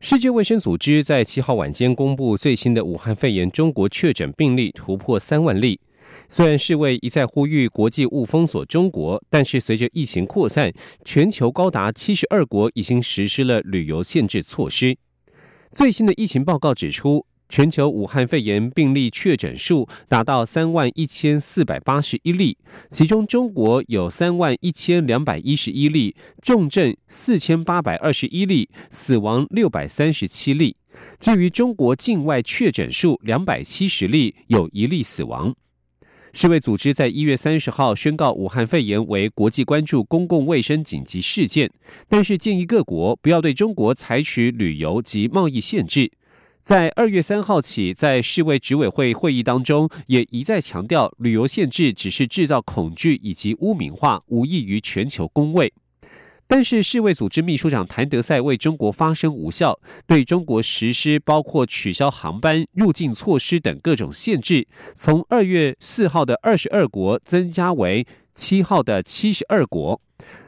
世界卫生组织在七号晚间公布最新的武汉肺炎中国确诊病例突破三万例。虽然世卫一再呼吁国际勿封锁中国，但是随着疫情扩散，全球高达七十二国已经实施了旅游限制措施。最新的疫情报告指出。全球武汉肺炎病例确诊数达到三万一千四百八十一例，其中中国有三万一千两百一十一例，重症四千八百二十一例，死亡六百三十七例。至于中国境外确诊数两百七十例，有一例死亡。世卫组织在一月三十号宣告武汉肺炎为国际关注公共卫生紧急事件，但是建议各国不要对中国采取旅游及贸易限制。在二月三号起，在世卫执委会会议当中，也一再强调，旅游限制只是制造恐惧以及污名化，无异于全球公卫。但是，世卫组织秘书长谭德赛为中国发声无效，对中国实施包括取消航班、入境措施等各种限制，从二月四号的二十二国增加为七号的七十二国。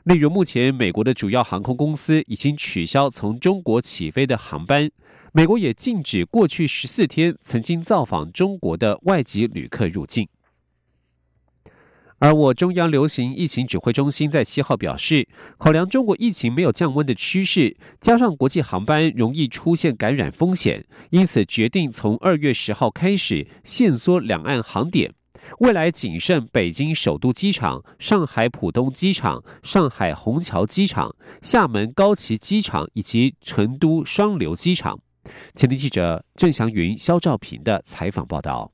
例如，目前美国的主要航空公司已经取消从中国起飞的航班。美国也禁止过去十四天曾经造访中国的外籍旅客入境。而我中央流行疫情指挥中心在七号表示，考量中国疫情没有降温的趋势，加上国际航班容易出现感染风险，因此决定从二月十号开始限缩两岸航点，未来仅剩北京首都机场、上海浦东机场、上海虹桥机场、厦门高崎机场以及成都双流机场。前天记者郑祥云、肖兆平的采访报道。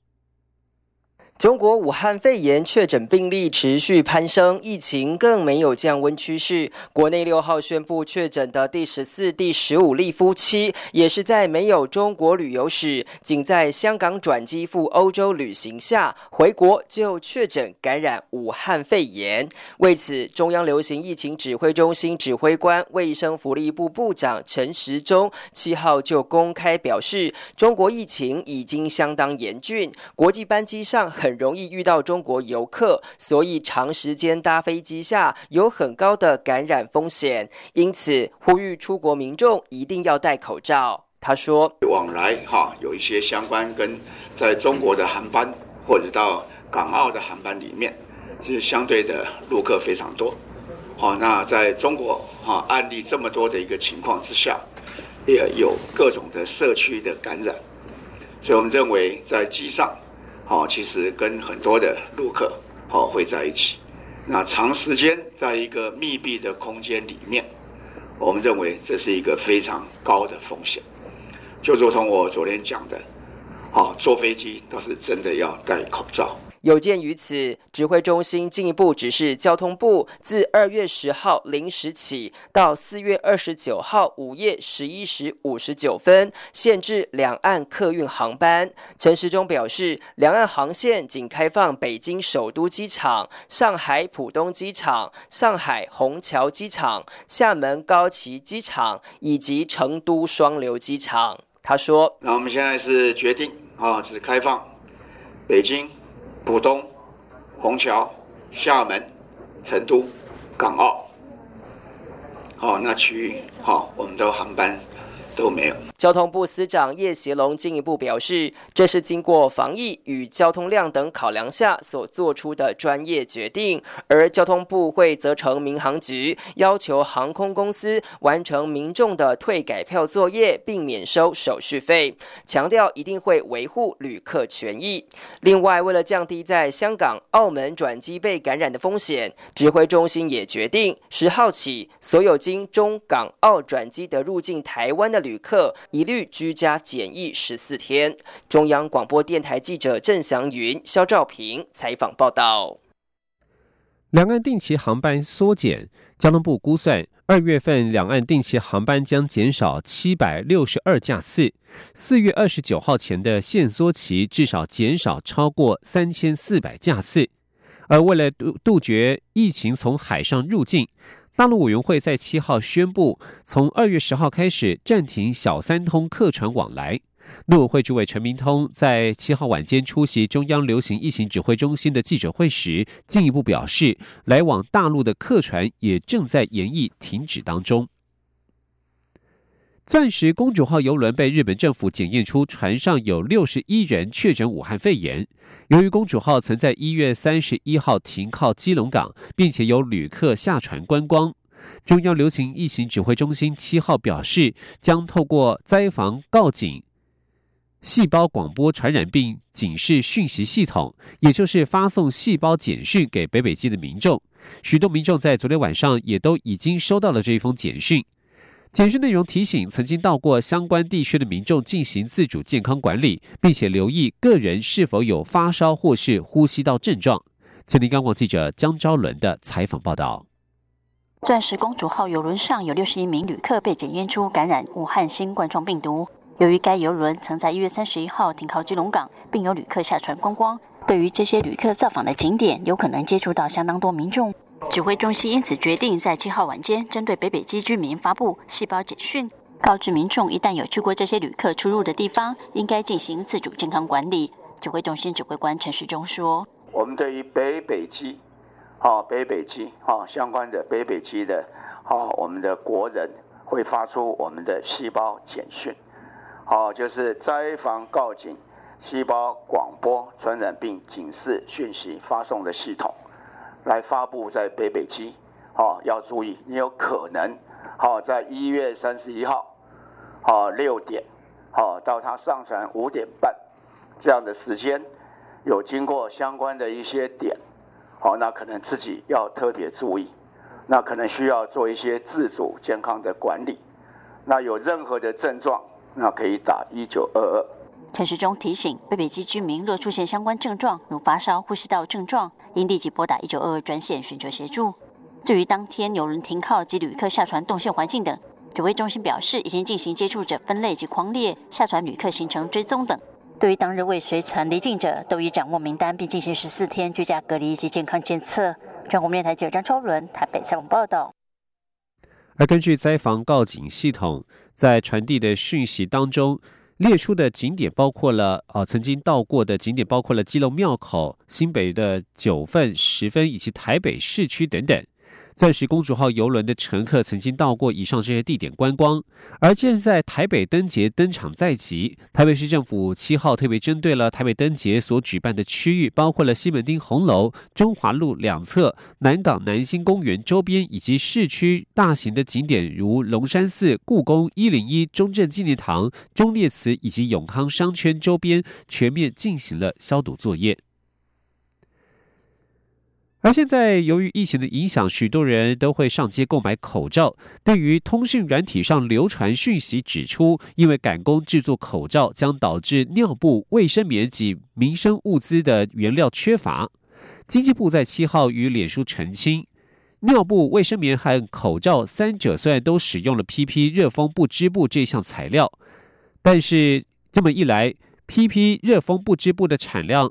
中国武汉肺炎确诊病例持续攀升，疫情更没有降温趋势。国内六号宣布确诊的第十四、第十五例夫妻，也是在没有中国旅游史、仅在香港转机赴欧洲旅行下回国就确诊感染武汉肺炎。为此，中央流行疫情指挥中心指挥官、卫生福利部部长陈时中七号就公开表示，中国疫情已经相当严峻，国际班机上很。很容易遇到中国游客，所以长时间搭飞机下有很高的感染风险，因此呼吁出国民众一定要戴口罩。他说：“往来哈有一些相关跟在中国的航班或者到港澳的航班里面，是相对的陆客非常多。好，那在中国哈案例这么多的一个情况之下，也有各种的社区的感染，所以我们认为在机上。”哦，其实跟很多的陆客哦会在一起，那长时间在一个密闭的空间里面，我们认为这是一个非常高的风险，就如同我昨天讲的，哦，坐飞机倒是真的要戴口罩。有鉴于此，指挥中心进一步指示交通部，自二月十号零时起到四月二十九号午夜十一时五十九分，限制两岸客运航班。陈时中表示，两岸航线仅开放北京首都机场、上海浦东机场、上海虹桥机场、厦门高崎机场以及成都双流机场。他说：“那我们现在是决定啊，只开放北京。”浦东、虹桥、厦门、成都、港澳，好，那区域好，我们的航班都没有。交通部司长叶协龙进一步表示，这是经过防疫与交通量等考量下所做出的专业决定，而交通部会责成民航局要求航空公司完成民众的退改票作业，并免收手续费，强调一定会维护旅客权益。另外，为了降低在香港、澳门转机被感染的风险，指挥中心也决定十号起，所有经中港澳转机的入境台湾的旅旅客。一律居家检疫十四天。中央广播电台记者郑祥云、肖兆平采访报道。两岸定期航班缩减，交通部估算，二月份两岸定期航班将减少七百六十二架次，四月二十九号前的限缩期至少减少超过三千四百架次。而为了杜杜绝疫情从海上入境，大陆委员会在七号宣布，从二月十号开始暂停小三通客船往来。陆委会主委陈明通在七号晚间出席中央流行疫情指挥中心的记者会时，进一步表示，来往大陆的客船也正在研议停止当中。钻石公主号邮轮被日本政府检验出船上有六十一人确诊武汉肺炎。由于公主号曾在一月三十一号停靠基隆港，并且有旅客下船观光，中央流行疫情指挥中心七号表示，将透过灾防告警。细胞广播传染病警示讯息系统，也就是发送细胞简讯给北北基的民众。许多民众在昨天晚上也都已经收到了这一封简讯。简讯内容提醒曾经到过相关地区的民众进行自主健康管理，并且留意个人是否有发烧或是呼吸道症状。前立刚广记者江昭伦的采访报道：钻石公主号邮轮上有六十一名旅客被检验出感染武汉新冠状病毒。由于该邮轮曾在一月三十一号停靠基隆港，并有旅客下船观光，对于这些旅客造访的景点，有可能接触到相当多民众。指挥中心因此决定在七号晚间针对北北基居民发布细胞简讯，告知民众一旦有去过这些旅客出入的地方，应该进行自主健康管理。指挥中心指挥官陈世忠说：“我们对于北北基，好北北基，好相关的北北基的，好我们的国人会发出我们的细胞简讯。”好，就是灾防告警、细胞广播传染病警示讯息发送的系统，来发布在北北基。好，要注意，你有可能好在一月三十一号，好六点，好到他上传五点半这样的时间，有经过相关的一些点，好，那可能自己要特别注意，那可能需要做一些自主健康的管理。那有任何的症状。那可以打一九二二。陈时中提醒，北北基居民若出现相关症状，如发烧、呼吸道症状，应立即拨打一九二二专线寻求协助。至于当天有人停靠及旅客下船动线环境等，指挥中心表示，已经进行接触者分类及框列、下船旅客行程追踪等。对于当日未随船离境者，都已掌握名单，并进行十四天居家隔离及健康监测。中国面台记者张超伦台北采访报道。而根据灾防告警系统在传递的讯息当中列出的景点，包括了啊曾经到过的景点，包括了基隆庙口、新北的九份、十分以及台北市区等等。钻石公主号游轮的乘客曾经到过以上这些地点观光，而现在台北灯节登场在即，台北市政府七号特别针对了台北灯节所举办的区域，包括了西门町红楼、中华路两侧、南港南新公园周边以及市区大型的景点，如龙山寺、故宫、一零一中正纪念堂、忠烈祠以及永康商圈周边，全面进行了消毒作业。而现在，由于疫情的影响，许多人都会上街购买口罩。对于通讯软体上流传讯息指出，因为赶工制作口罩将导致尿布、卫生棉及民生物资的原料缺乏，经济部在七号与脸书澄清，尿布、卫生棉和口罩三者虽然都使用了 PP 热风不织布这项材料，但是这么一来，PP 热风不织布的产量。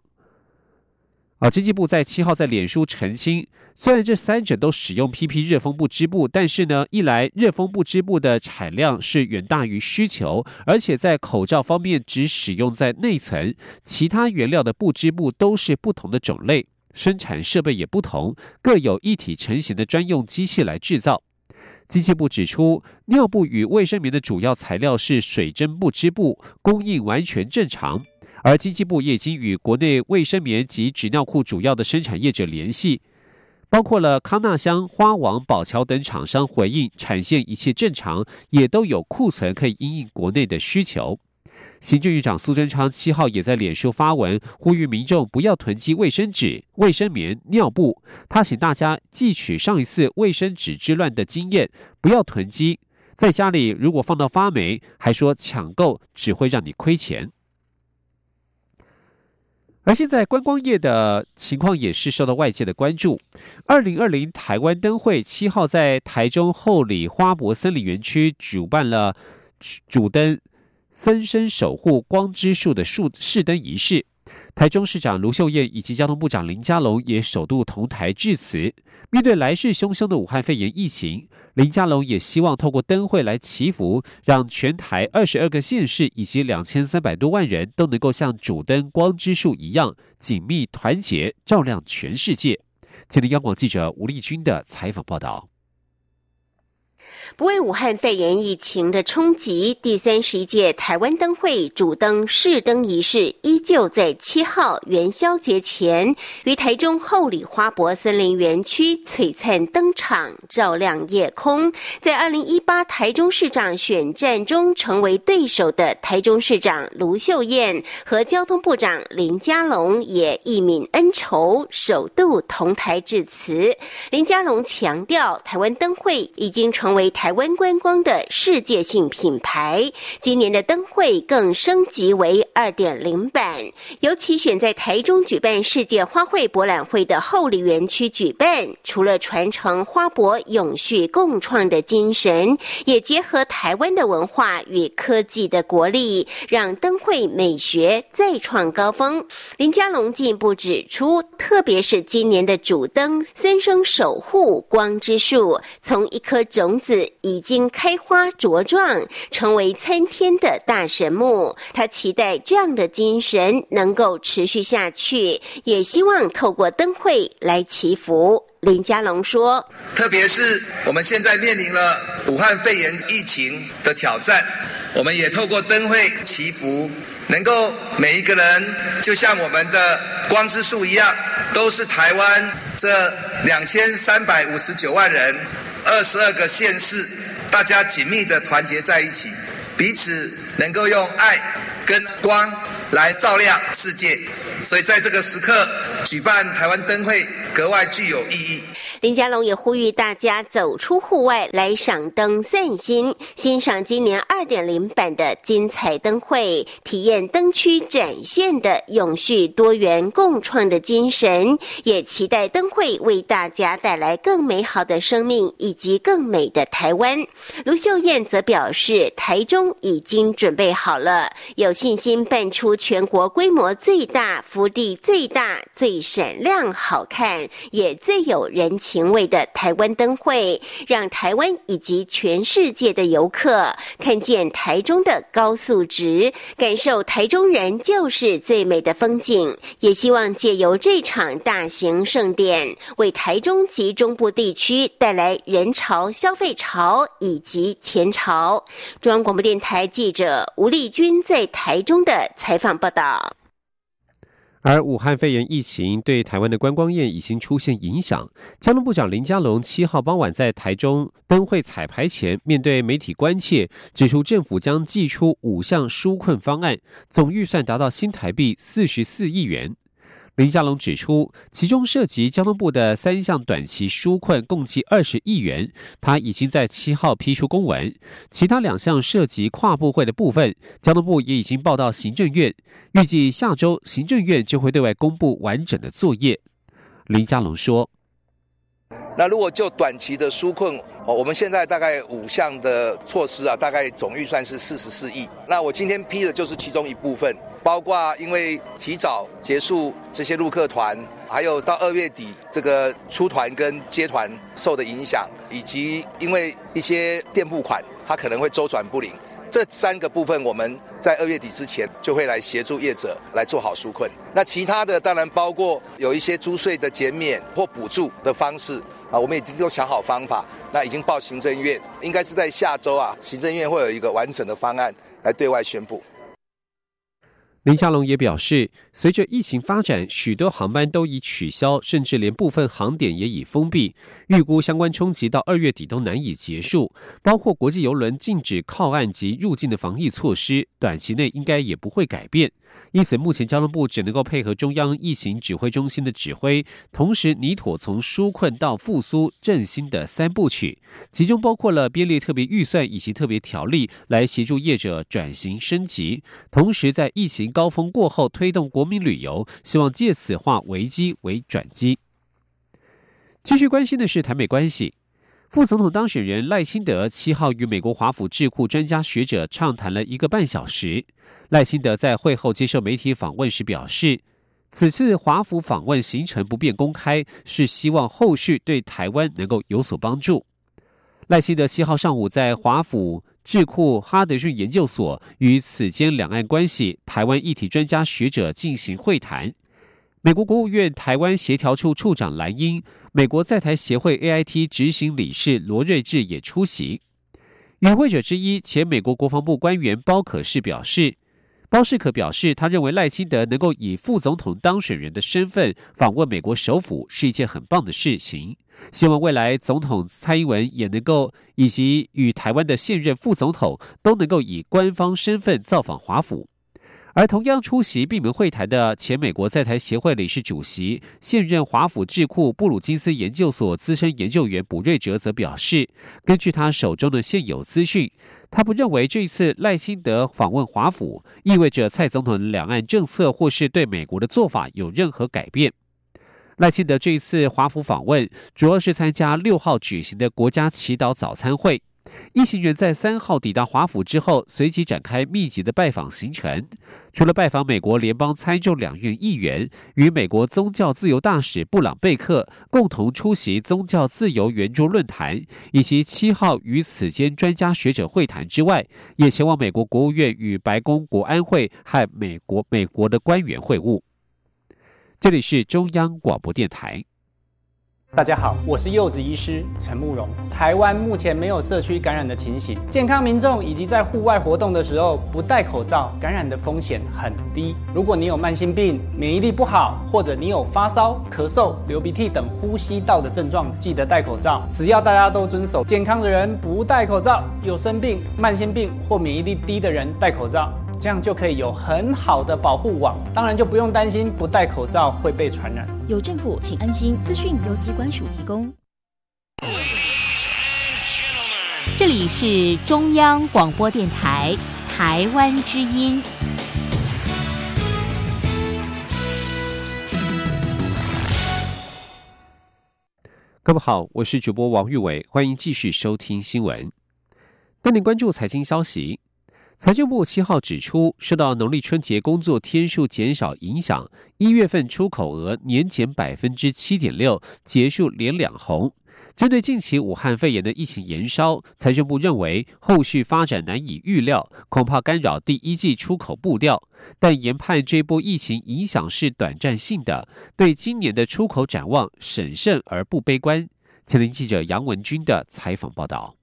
啊，经济部在七号在脸书澄清，虽然这三者都使用 PP 热风布织布，但是呢，一来热风布织布的产量是远大于需求，而且在口罩方面只使用在内层，其他原料的布织布都是不同的种类，生产设备也不同，各有一体成型的专用机器来制造。经济部指出，尿布与卫生棉的主要材料是水针布织布，供应完全正常。而经济部也已经与国内卫生棉及纸尿裤主要的生产业者联系，包括了康纳香、花王、宝桥等厂商回应产线一切正常，也都有库存可以应应国内的需求。行政院长苏贞昌七号也在脸书发文，呼吁民众不要囤积卫生纸、卫生棉、尿布。他请大家汲取上一次卫生纸之乱的经验，不要囤积，在家里如果放到发霉，还说抢购只会让你亏钱。而现在观光业的情况也是受到外界的关注。二零二零台湾灯会七号在台中后里花博森林园区主办了主灯森生守护光之树的树试灯仪式。台中市长卢秀燕以及交通部长林佳龙也首度同台致辞。面对来势汹汹的武汉肺炎疫情，林佳龙也希望透过灯会来祈福，让全台二十二个县市以及两千三百多万人都能够像主灯光之树一样紧密团结，照亮全世界。吉林央广记者吴丽君的采访报道。不为武汉肺炎疫情的冲击，第三十一届台湾灯会主灯试灯仪式依旧在七号元宵节前于台中后里花博森林园区璀璨登场，照亮夜空。在二零一八台中市长选战中成为对手的台中市长卢秀燕和交通部长林佳龙也一泯恩仇，首度同台致辞。林佳龙强调，台湾灯会已经成为台。台湾观光的世界性品牌，今年的灯会更升级为二点零版，尤其选在台中举办世界花卉博览会的后里园区举办。除了传承花博永续共创的精神，也结合台湾的文化与科技的国力，让灯会美学再创高峰。林佳龙进一步指出，特别是今年的主灯“森生守护光之树”，从一颗种子。已经开花茁壮，成为参天的大神木。他期待这样的精神能够持续下去，也希望透过灯会来祈福。林佳龙说：“特别是我们现在面临了武汉肺炎疫情的挑战，我们也透过灯会祈福，能够每一个人就像我们的光之树一样，都是台湾这两千三百五十九万人。”二十二个县市，大家紧密的团结在一起，彼此能够用爱跟光来照亮世界，所以在这个时刻举办台湾灯会格外具有意义。林佳龙也呼吁大家走出户外来赏灯散心，欣赏今年二点零版的精彩灯会，体验灯区展现的永续多元共创的精神，也期待灯会为大家带来更美好的生命以及更美的台湾。卢秀燕则表示，台中已经准备好了，有信心办出全国规模最大、福地最大、最闪亮、好看，也最有人情。情味的台湾灯会，让台湾以及全世界的游客看见台中的高素质，感受台中人就是最美的风景。也希望借由这场大型盛典，为台中及中部地区带来人潮、消费潮以及钱潮。中央广播电台记者吴丽君在台中的采访报道。而武汉肺炎疫情对台湾的观光业已经出现影响。交通部长林佳龙七号傍晚在台中灯会彩排前，面对媒体关切，指出政府将寄出五项纾困方案，总预算达到新台币四十四亿元。林佳龙指出，其中涉及交通部的三项短期纾困，共计二十亿元。他已经在七号批出公文，其他两项涉及跨部会的部分，交通部也已经报到行政院，预计下周行政院就会对外公布完整的作业。林佳龙说。那如果就短期的纾困，哦，我们现在大概五项的措施啊，大概总预算是四十四亿。那我今天批的就是其中一部分，包括因为提早结束这些陆客团，还有到二月底这个出团跟接团受的影响，以及因为一些店铺款它可能会周转不灵，这三个部分我们在二月底之前就会来协助业者来做好纾困。那其他的当然包括有一些租税的减免或补助的方式。啊，我们已经都想好方法，那已经报行政院，应该是在下周啊，行政院会有一个完整的方案来对外宣布。林佳龙也表示，随着疫情发展，许多航班都已取消，甚至连部分航点也已封闭。预估相关冲击到二月底都难以结束，包括国际邮轮禁止靠岸及入境的防疫措施，短期内应该也不会改变。因此，目前交通部只能够配合中央疫情指挥中心的指挥，同时拟妥从纾困到复苏振兴的三部曲，其中包括了编列特别预算以及特别条例，来协助业者转型升级，同时在疫情。高峰过后推动国民旅游，希望借此化危机为转机。继续关心的是台美关系。副总统当选人赖清德七号与美国华府智库专家学者畅谈了一个半小时。赖清德在会后接受媒体访问时表示，此次华府访问行程不便公开，是希望后续对台湾能够有所帮助。赖清德七号上午在华府智库哈德逊研究所与此间两岸关系、台湾议题专家学者进行会谈。美国国务院台湾协调处处长兰英、美国在台协会 AIT 执行理事罗瑞智也出席。与会者之一前美国国防部官员包可士表示，包世可表示，他认为赖清德能够以副总统当选人的身份访问美国首府是一件很棒的事情。希望未来总统蔡英文也能够，以及与台湾的现任副总统都能够以官方身份造访华府。而同样出席闭门会谈的前美国在台协会理事主席、现任华府智库布鲁金斯研究所资深研究员卜瑞哲则表示，根据他手中的现有资讯，他不认为这一次赖清德访问华府意味着蔡总统的两岸政策或是对美国的做法有任何改变。赖清德这一次华府访问，主要是参加六号举行的国家祈祷早餐会。一行人在三号抵达华府之后，随即展开密集的拜访行程。除了拜访美国联邦参众两院议员，与美国宗教自由大使布朗贝克共同出席宗教自由圆桌论坛，以及七号与此间专家学者会谈之外，也前往美国国务院与白宫国安会和美国美国的官员会晤。这里是中央广播电台。大家好，我是柚子医师陈慕容。台湾目前没有社区感染的情形，健康民众以及在户外活动的时候不戴口罩，感染的风险很低。如果你有慢性病、免疫力不好，或者你有发烧、咳嗽、流鼻涕等呼吸道的症状，记得戴口罩。只要大家都遵守，健康的人不戴口罩，有生病、慢性病或免疫力低的人戴口罩。这样就可以有很好的保护网，当然就不用担心不戴口罩会被传染。有政府，请安心。资讯由机关署提供。这里是中央广播电台台湾之音。各位好，我是主播王玉伟，欢迎继续收听新闻。带您关注财经消息。财政部七号指出，受到农历春节工作天数减少影响，一月份出口额年减百分之七点六，结束连两红。针对近期武汉肺炎的疫情延烧，财政部认为后续发展难以预料，恐怕干扰第一季出口步调。但研判这波疫情影响是短暂性的，对今年的出口展望审慎而不悲观。前林记者杨文军的采访报道。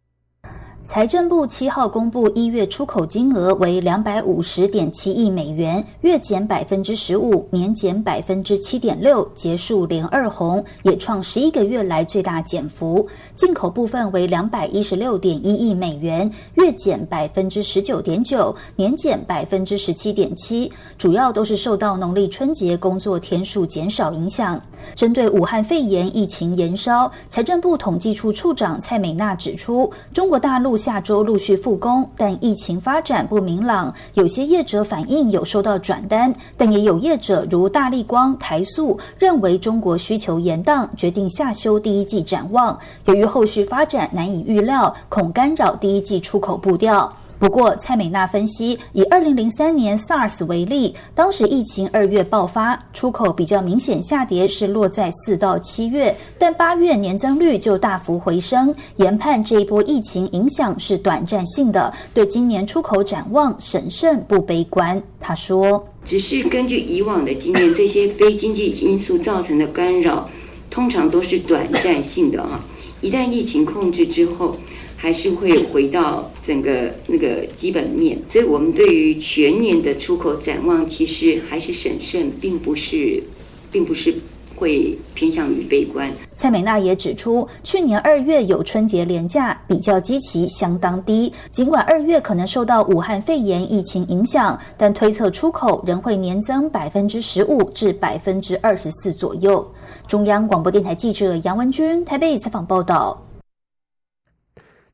财政部七号公布一月出口金额为两百五十点七亿美元，月减百分之十五，年减百分之七点六，结束连二红，也创十一个月来最大减幅。进口部分为两百一十六点一亿美元，月减百分之十九点九，年减百分之十七点七，主要都是受到农历春节工作天数减少影响。针对武汉肺炎疫情延烧，财政部统计处处长蔡美娜指出，中国大陆。下周陆续复工，但疫情发展不明朗，有些业者反映有收到转单，但也有业者如大力光、台塑认为中国需求延宕，决定下修第一季展望。由于后续发展难以预料，恐干扰第一季出口步调。不过，蔡美娜分析，以二零零三年 SARS 为例，当时疫情二月爆发，出口比较明显下跌，是落在四到七月，但八月年增率就大幅回升。研判这一波疫情影响是短暂性的，对今年出口展望审慎不悲观。他说：“只是根据以往的经验，这些非经济因素造成的干扰，通常都是短暂性的啊。一旦疫情控制之后。”还是会回到整个那个基本面，所以我们对于全年的出口展望，其实还是审慎，并不是，并不是会偏向于悲观。蔡美娜也指出，去年二月有春节连假，比较基期相当低。尽管二月可能受到武汉肺炎疫情影响，但推测出口仍会年增百分之十五至百分之二十四左右。中央广播电台记者杨文君台北采访报道。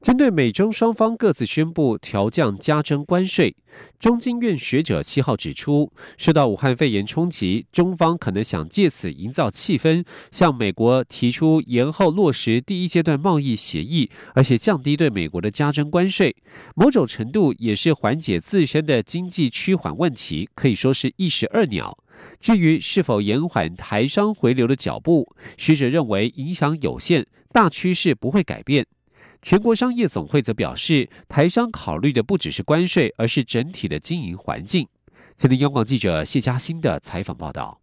针对美中双方各自宣布调降加征关税，中经院学者七号指出，受到武汉肺炎冲击，中方可能想借此营造气氛，向美国提出延后落实第一阶段贸易协议，而且降低对美国的加征关税，某种程度也是缓解自身的经济趋缓问题，可以说是一石二鸟。至于是否延缓台商回流的脚步，学者认为影响有限，大趋势不会改变。全国商业总会则表示，台商考虑的不只是关税，而是整体的经营环境。今天，央广记者谢佳欣的采访报道。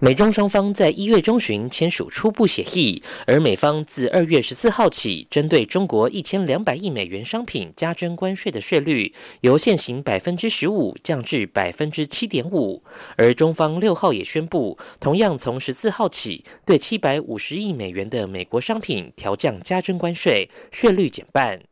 美中双方在一月中旬签署初步协议，而美方自二月十四号起，针对中国一千两百亿美元商品加征关税的税率，由现行百分之十五降至百分之七点五。而中方六号也宣布，同样从十四号起，对七百五十亿美元的美国商品调降加征关税，税率减半。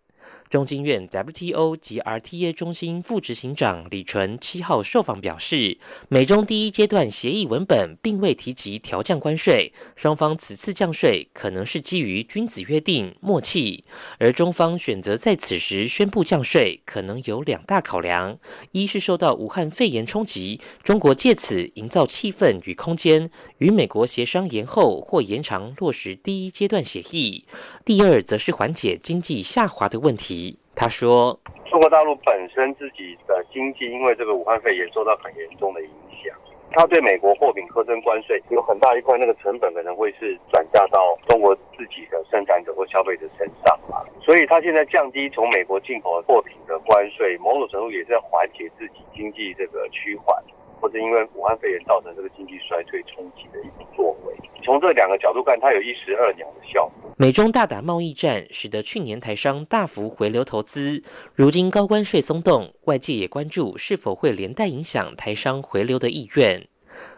中经院 WTO 及 RTA 中心副执行长李纯七号受访表示，美中第一阶段协议文本并未提及调降关税，双方此次降税可能是基于君子约定默契，而中方选择在此时宣布降税，可能有两大考量：一是受到武汉肺炎冲击，中国借此营造气氛与空间，与美国协商延后或延长落实第一阶段协议；第二则是缓解经济下滑的问题。他说：“中国大陆本身自己的经济，因为这个武汉肺炎受到很严重的影响，它对美国货品苛征关税，有很大一块那个成本可能会是转嫁到中国自己的生产者或消费者身上嘛。所以，他现在降低从美国进口货品的关税，某种程度也是在缓解自己经济这个趋缓，或者因为武汉肺炎造成这个经济衰退冲击的一种作为。从这两个角度看，它有一石二鸟的效果。”美中大打贸易战，使得去年台商大幅回流投资。如今高关税松动，外界也关注是否会连带影响台商回流的意愿。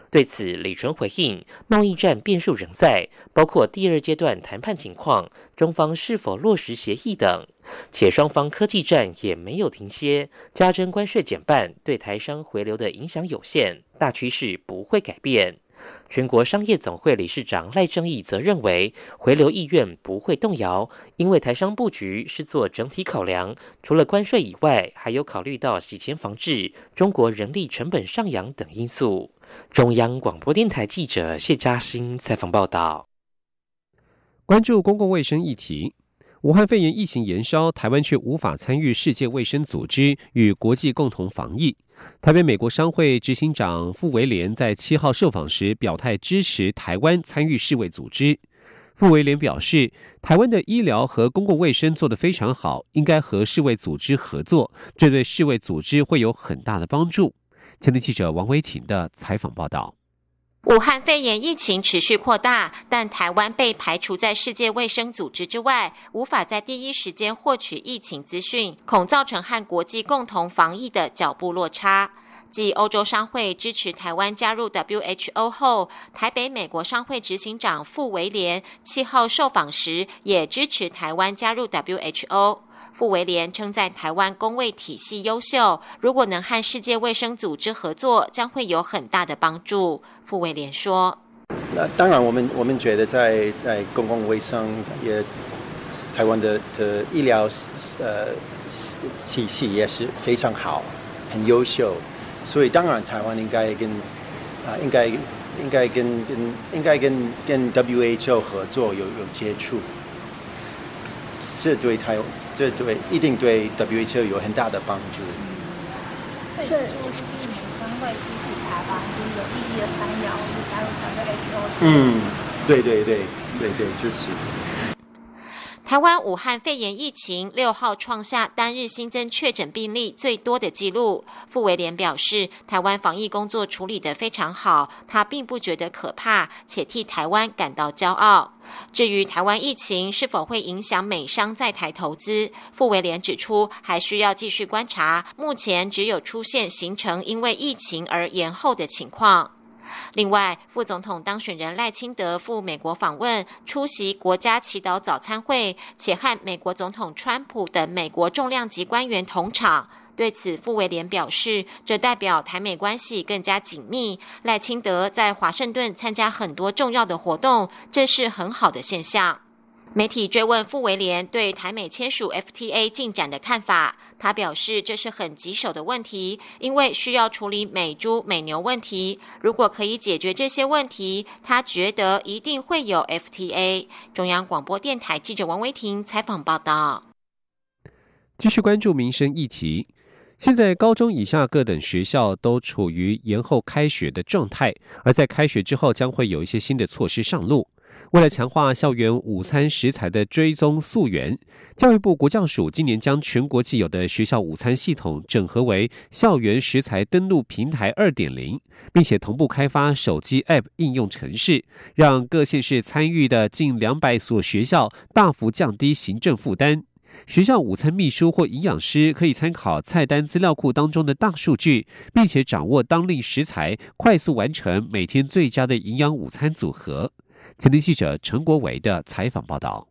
对此，李纯回应：贸易战变数仍在，包括第二阶段谈判情况、中方是否落实协议等。且双方科技战也没有停歇，加征关税减半，对台商回流的影响有限，大趋势不会改变。全国商业总会理事长赖正义则认为，回流意愿不会动摇，因为台商布局是做整体考量，除了关税以外，还有考虑到洗钱防治、中国人力成本上扬等因素。中央广播电台记者谢嘉欣采访报道。关注公共卫生议题。武汉肺炎疫情延烧，台湾却无法参与世界卫生组织与国际共同防疫。台北美国商会执行长傅维廉在七号受访时表态支持台湾参与世卫组织。傅维廉表示，台湾的医疗和公共卫生做得非常好，应该和世卫组织合作，这对世卫组织会有很大的帮助。前天记者王维婷的采访报道。武汉肺炎疫情持续扩大，但台湾被排除在世界卫生组织之外，无法在第一时间获取疫情资讯，恐造成和国际共同防疫的脚步落差。继欧洲商会支持台湾加入 WHO 后，台北美国商会执行长傅维廉七号受访时也支持台湾加入 WHO。傅维廉称，赞台湾工卫体系优秀，如果能和世界卫生组织合作，将会有很大的帮助。傅维廉说：“那当然，我们我们觉得在在公共卫生也，台湾的的医疗呃体系也是非常好，很优秀。所以当然，台湾应该跟啊应该应该跟跟应该跟跟 WHO 合作，有有接触。”这对台，这对一定对 WHO 有很大的帮助。对，就是明年将会支持台湾就有意义的参与加入 WHO。嗯，对对对对对，支持。台湾武汉肺炎疫情六号创下单日新增确诊病例最多的纪录。傅维廉表示，台湾防疫工作处理得非常好，他并不觉得可怕，且替台湾感到骄傲。至于台湾疫情是否会影响美商在台投资，傅维廉指出，还需要继续观察。目前只有出现形成因为疫情而延后的情况。另外，副总统当选人赖清德赴美国访问，出席国家祈祷早餐会，且和美国总统川普等美国重量级官员同场。对此，傅维廉表示，这代表台美关系更加紧密。赖清德在华盛顿参加很多重要的活动，这是很好的现象。媒体追问傅维廉对台美签署 FTA 进展的看法，他表示这是很棘手的问题，因为需要处理美猪美牛问题。如果可以解决这些问题，他觉得一定会有 FTA。中央广播电台记者王维婷采访报道。继续关注民生议题，现在高中以下各等学校都处于延后开学的状态，而在开学之后将会有一些新的措施上路。为了强化校园午餐食材的追踪溯源，教育部国教署今年将全国既有的学校午餐系统整合为校园食材登录平台二点零，并且同步开发手机 App 应用程式，让各县市参与的近两百所学校大幅降低行政负担。学校午餐秘书或营养师可以参考菜单资料库当中的大数据，并且掌握当令食材，快速完成每天最佳的营养午餐组合。前听记者陈国伟的采访报道。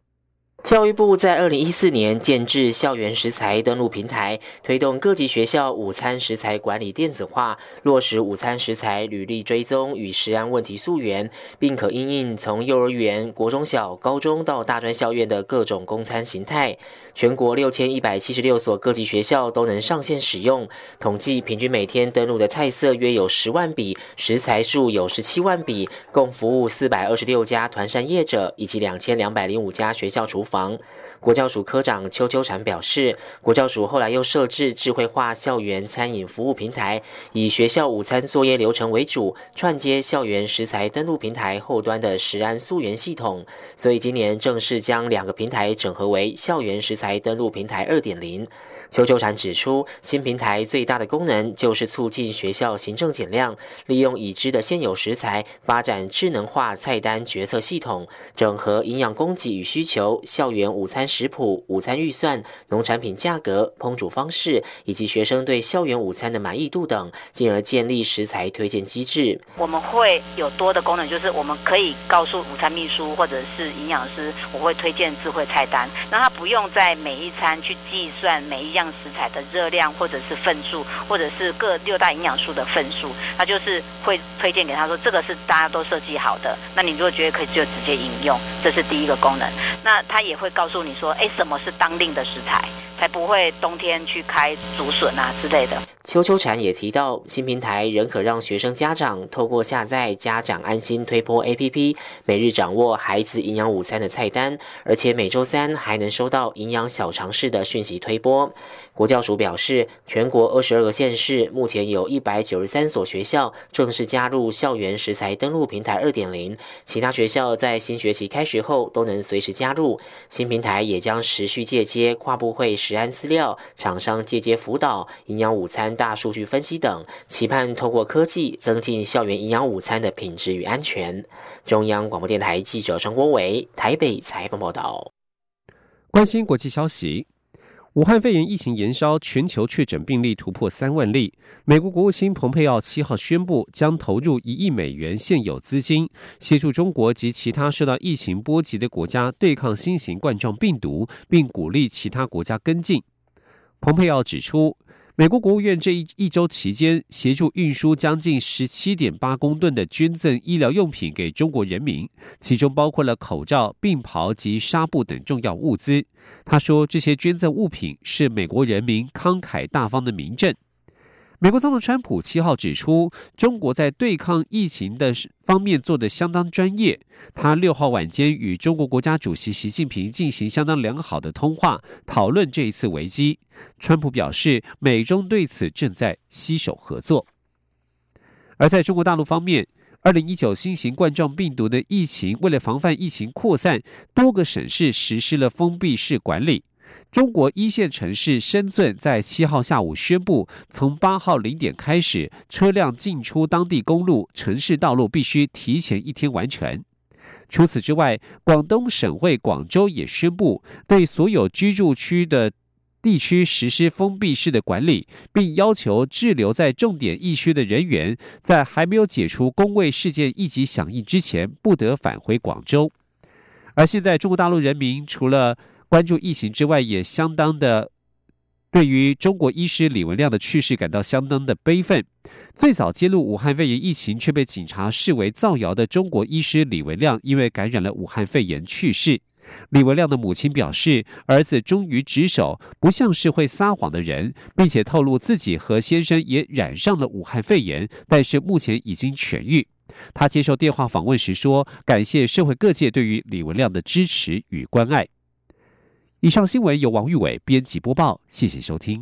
教育部在二零一四年建制校园食材登录平台，推动各级学校午餐食材管理电子化，落实午餐食材履历追踪与食安问题溯源，并可应用从幼儿园、国中小、高中到大专校院的各种供餐形态。全国六千一百七十六所各级学校都能上线使用。统计平均每天登录的菜色约有十万笔，食材数有十七万笔，共服务四百二十六家团膳业者以及两千两百零五家学校厨。房国教署科长邱秋婵表示，国教署后来又设置智慧化校园餐饮服务平台，以学校午餐作业流程为主，串接校园食材登录平台后端的食安溯源系统。所以今年正式将两个平台整合为校园食材登录平台二点零。邱秋婵指出，新平台最大的功能就是促进学校行政减量，利用已知的现有食材，发展智能化菜单决策系统，整合营养供给与需求。校园午餐食谱、午餐预算、农产品价格、烹煮方式，以及学生对校园午餐的满意度等，进而建立食材推荐机制。我们会有多的功能，就是我们可以告诉午餐秘书或者是营养师，我会推荐智慧菜单，让他不用再在每一餐去计算每一样食材的热量或者是份数，或者是各六大营养素的份数，他就是会推荐给他说，这个是大家都设计好的。那你如果觉得可以，就直接引用，这是第一个功能。那他。也会告诉你说，哎，什么是当令的食材，才不会冬天去开竹笋啊之类的。邱秋婵也提到，新平台仍可让学生家长透过下载家长安心推播 APP，每日掌握孩子营养午餐的菜单，而且每周三还能收到营养小常识的讯息推播。国教署表示，全国二十二个县市目前有一百九十三所学校正式加入校园食材登录平台二点零，其他学校在新学期开学后都能随时加入。新平台也将持续借接跨部会食安资料、厂商借接辅导、营养午餐大数据分析等，期盼透过科技增进校园营养午餐的品质与安全。中央广播电台记者张国伟台北采访报道。关心国际消息。武汉肺炎疫情延烧，全球确诊病例突破三万例。美国国务卿蓬佩奥七号宣布，将投入一亿美元现有资金，协助中国及其他受到疫情波及的国家对抗新型冠状病毒，并鼓励其他国家跟进。蓬佩奥指出。美国国务院这一一周期间，协助运输将近十七点八公吨的捐赠医疗用品给中国人民，其中包括了口罩、病袍及纱布等重要物资。他说，这些捐赠物品是美国人民慷慨大方的明证。美国总统川普七号指出，中国在对抗疫情的方面做得相当专业。他六号晚间与中国国家主席习近平进行相当良好的通话，讨论这一次危机。川普表示，美中对此正在携手合作。而在中国大陆方面，二零一九新型冠状病毒的疫情，为了防范疫情扩散，多个省市实施了封闭式管理。中国一线城市深圳在七号下午宣布，从八号零点开始，车辆进出当地公路、城市道路必须提前一天完成。除此之外，广东省会广州也宣布，对所有居住区的地区实施封闭式的管理，并要求滞留在重点疫区的人员，在还没有解除工位事件一级响应之前，不得返回广州。而现在，中国大陆人民除了关注疫情之外，也相当的对于中国医师李文亮的去世感到相当的悲愤。最早揭露武汉肺炎疫情却被警察视为造谣的中国医师李文亮，因为感染了武汉肺炎去世。李文亮的母亲表示，儿子忠于职守，不像是会撒谎的人，并且透露自己和先生也染上了武汉肺炎，但是目前已经痊愈。他接受电话访问时说：“感谢社会各界对于李文亮的支持与关爱。”以上新闻由王玉伟编辑播报，谢谢收听。